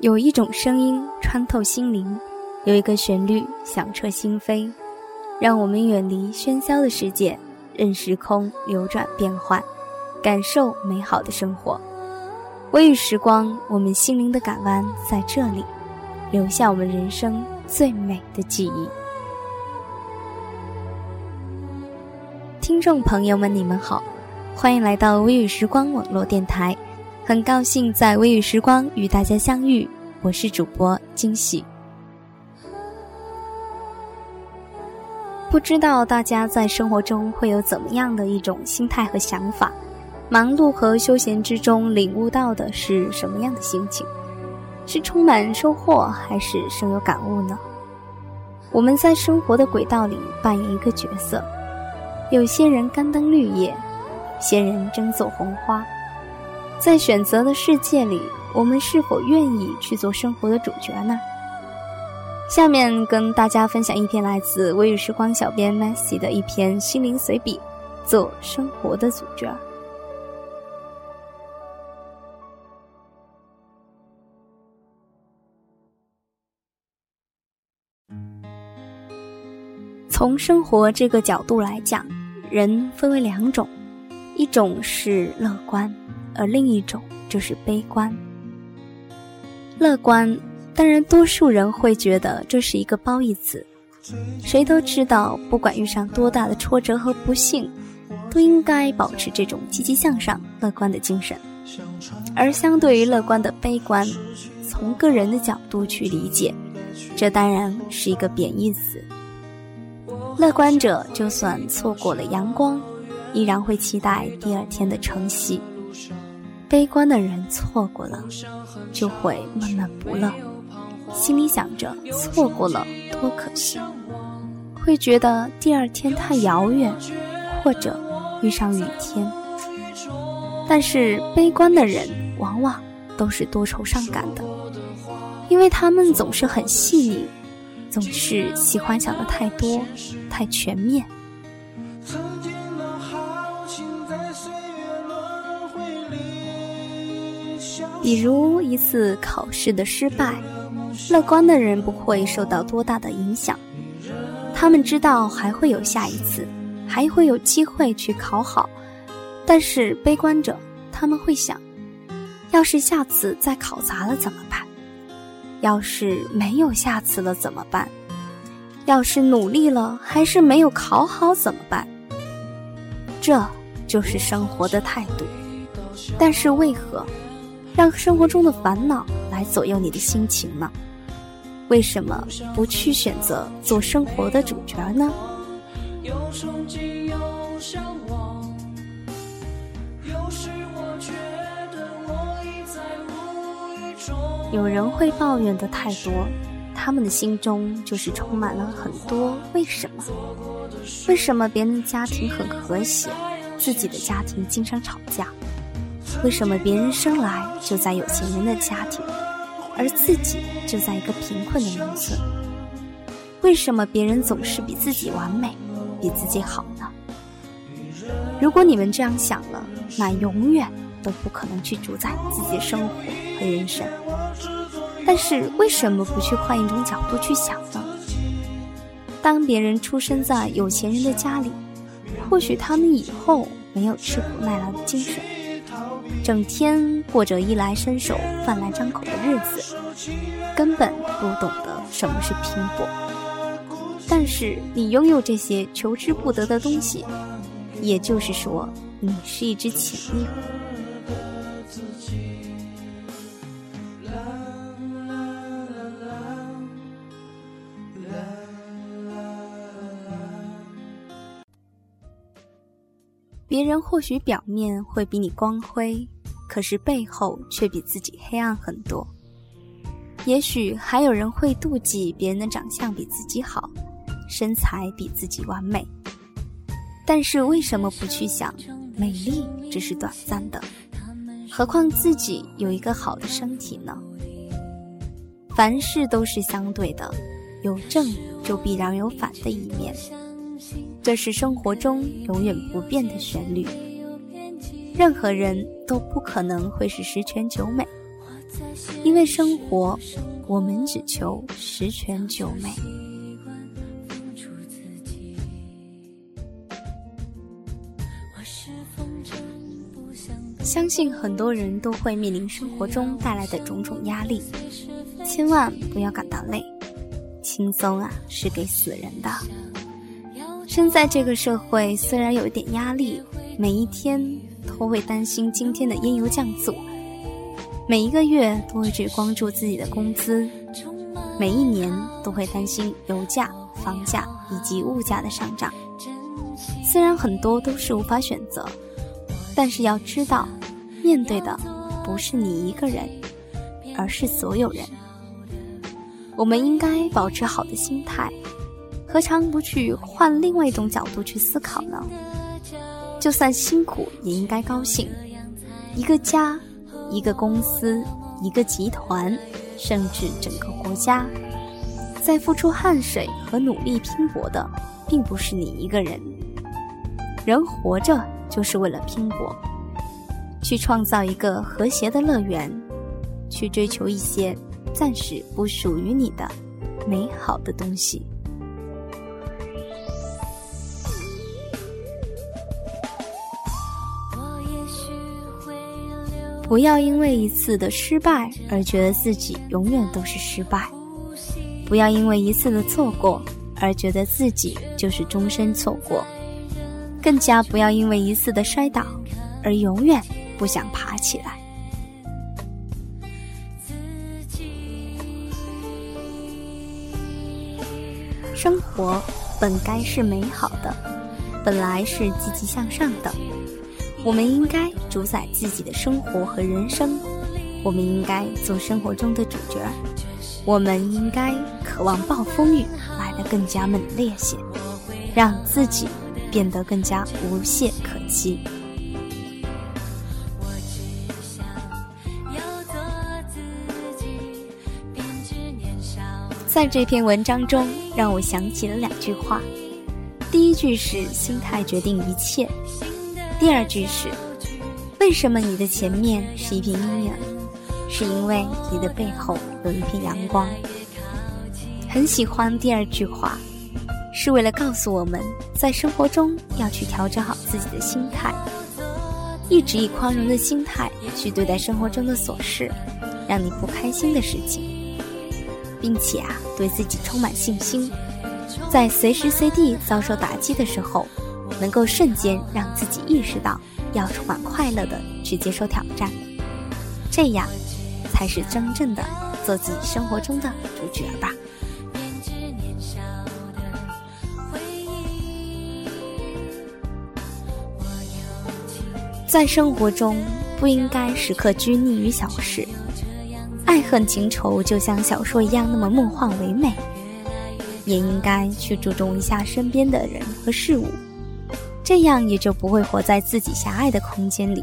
有一种声音穿透心灵，有一个旋律响彻心扉，让我们远离喧嚣的世界，任时空流转变幻，感受美好的生活。微雨时光，我们心灵的港湾在这里，留下我们人生最美的记忆。听众朋友们，你们好，欢迎来到微雨时光网络电台，很高兴在微雨时光与大家相遇，我是主播惊喜。不知道大家在生活中会有怎么样的一种心态和想法？忙碌和休闲之中领悟到的是什么样的心情？是充满收获，还是深有感悟呢？我们在生活的轨道里扮演一个角色。有些人干登绿叶，有些人争走红花。在选择的世界里，我们是否愿意去做生活的主角呢？下面跟大家分享一篇来自微雨时光小编 Messy 的一篇心灵随笔：做生活的主角。从生活这个角度来讲，人分为两种，一种是乐观，而另一种就是悲观。乐观，当然多数人会觉得这是一个褒义词。谁都知道，不管遇上多大的挫折和不幸，都应该保持这种积极向上、乐观的精神。而相对于乐观的悲观，从个人的角度去理解，这当然是一个贬义词。乐观者就算错过了阳光，依然会期待第二天的晨曦；悲观的人错过了，就会闷闷不乐，心里想着错过了多可惜，会觉得第二天太遥远，或者遇上雨天。但是悲观的人往往都是多愁善感的，因为他们总是很细腻。总是喜欢想的太多，太全面。比如一次考试的失败，乐观的人不会受到多大的影响，他们知道还会有下一次，还会有机会去考好。但是悲观者，他们会想，要是下次再考砸了怎么办？要是没有下次了怎么办？要是努力了还是没有考好怎么办？这就是生活的态度。但是为何让生活中的烦恼来左右你的心情呢？为什么不去选择做生活的主角呢？有人会抱怨的太多，他们的心中就是充满了很多为什么？为什么别人家庭很和谐，自己的家庭经常吵架？为什么别人生来就在有钱人的家庭，而自己就在一个贫困的农村？为什么别人总是比自己完美，比自己好呢？如果你们这样想了，那永远都不可能去主宰自己的生活和人生。但是为什么不去换一种角度去想呢？当别人出生在有钱人的家里，或许他们以后没有吃苦耐劳的精神，整天过着衣来伸手、饭来张口的日子，根本不懂得什么是拼搏。但是你拥有这些求之不得的东西，也就是说，你是一只潜力股。别人或许表面会比你光辉，可是背后却比自己黑暗很多。也许还有人会妒忌别人的长相比自己好，身材比自己完美。但是为什么不去想，美丽只是短暂的？何况自己有一个好的身体呢？凡事都是相对的，有正就必然有反的一面。这是生活中永远不变的旋律。任何人都不可能会是十全九美，因为生活，我们只求十全九美。相信很多人都会面临生活中带来的种种压力，千万不要感到累，轻松啊是给死人的。生在这个社会，虽然有一点压力，每一天都会担心今天的烟油降速，每一个月都会去关注自己的工资，每一年都会担心油价、房价以及物价的上涨。虽然很多都是无法选择。但是要知道，面对的不是你一个人，而是所有人。我们应该保持好的心态，何尝不去换另外一种角度去思考呢？就算辛苦，也应该高兴。一个家，一个公司，一个集团，甚至整个国家，在付出汗水和努力拼搏的，并不是你一个人。人活着。就是为了拼搏，去创造一个和谐的乐园，去追求一些暂时不属于你的美好的东西。不要因为一次的失败而觉得自己永远都是失败，不要因为一次的错过而觉得自己就是终身错过。更加不要因为一次的摔倒，而永远不想爬起来。生活本该是美好的，本来是积极向上的。我们应该主宰自己的生活和人生，我们应该做生活中的主角，我们应该渴望暴风雨来得更加猛烈些，让自己。变得更加无懈可击。在这篇文章中，让我想起了两句话。第一句是“心态决定一切”，第二句是“为什么你的前面是一片阴影？是因为你的背后有一片阳光。”很喜欢第二句话。是为了告诉我们在生活中要去调整好自己的心态，一直以宽容的心态去对待生活中的琐事，让你不开心的事情，并且啊，对自己充满信心，在随时随地遭受打击的时候，能够瞬间让自己意识到要充满快乐的去接受挑战，这样才是真正的做自己生活中的主角吧。在生活中，不应该时刻拘泥于小事，爱恨情仇就像小说一样那么梦幻唯美，也应该去注重一下身边的人和事物，这样也就不会活在自己狭隘的空间里。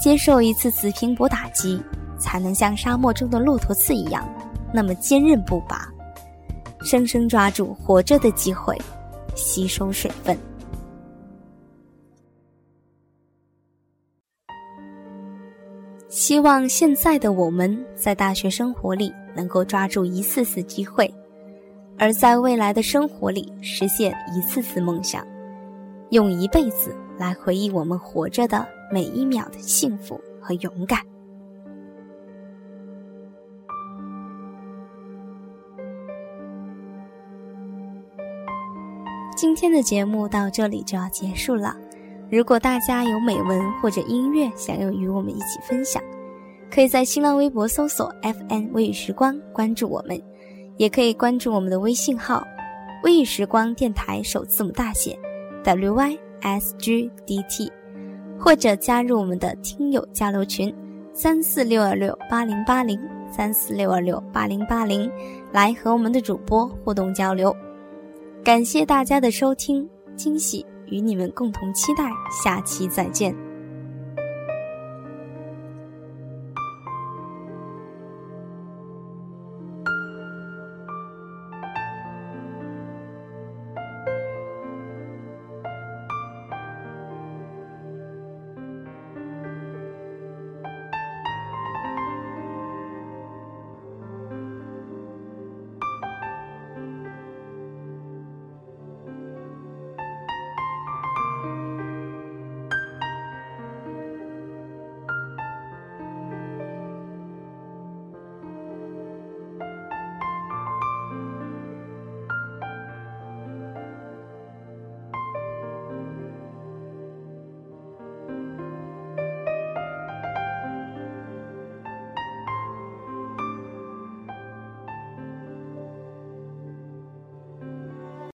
接受一次次拼搏打击，才能像沙漠中的骆驼刺一样，那么坚韧不拔，生生抓住活着的机会，吸收水分。希望现在的我们在大学生活里能够抓住一次次机会，而在未来的生活里实现一次次梦想，用一辈子来回忆我们活着的每一秒的幸福和勇敢。今天的节目到这里就要结束了。如果大家有美文或者音乐想要与我们一起分享，可以在新浪微博搜索 “FN 微雨时光”关注我们，也可以关注我们的微信号“微雨时光电台”首字母大写 “WYSGDT”，或者加入我们的听友交流群三四六二六八零八零三四六二六八零八零，来和我们的主播互动交流。感谢大家的收听，惊喜。与你们共同期待，下期再见。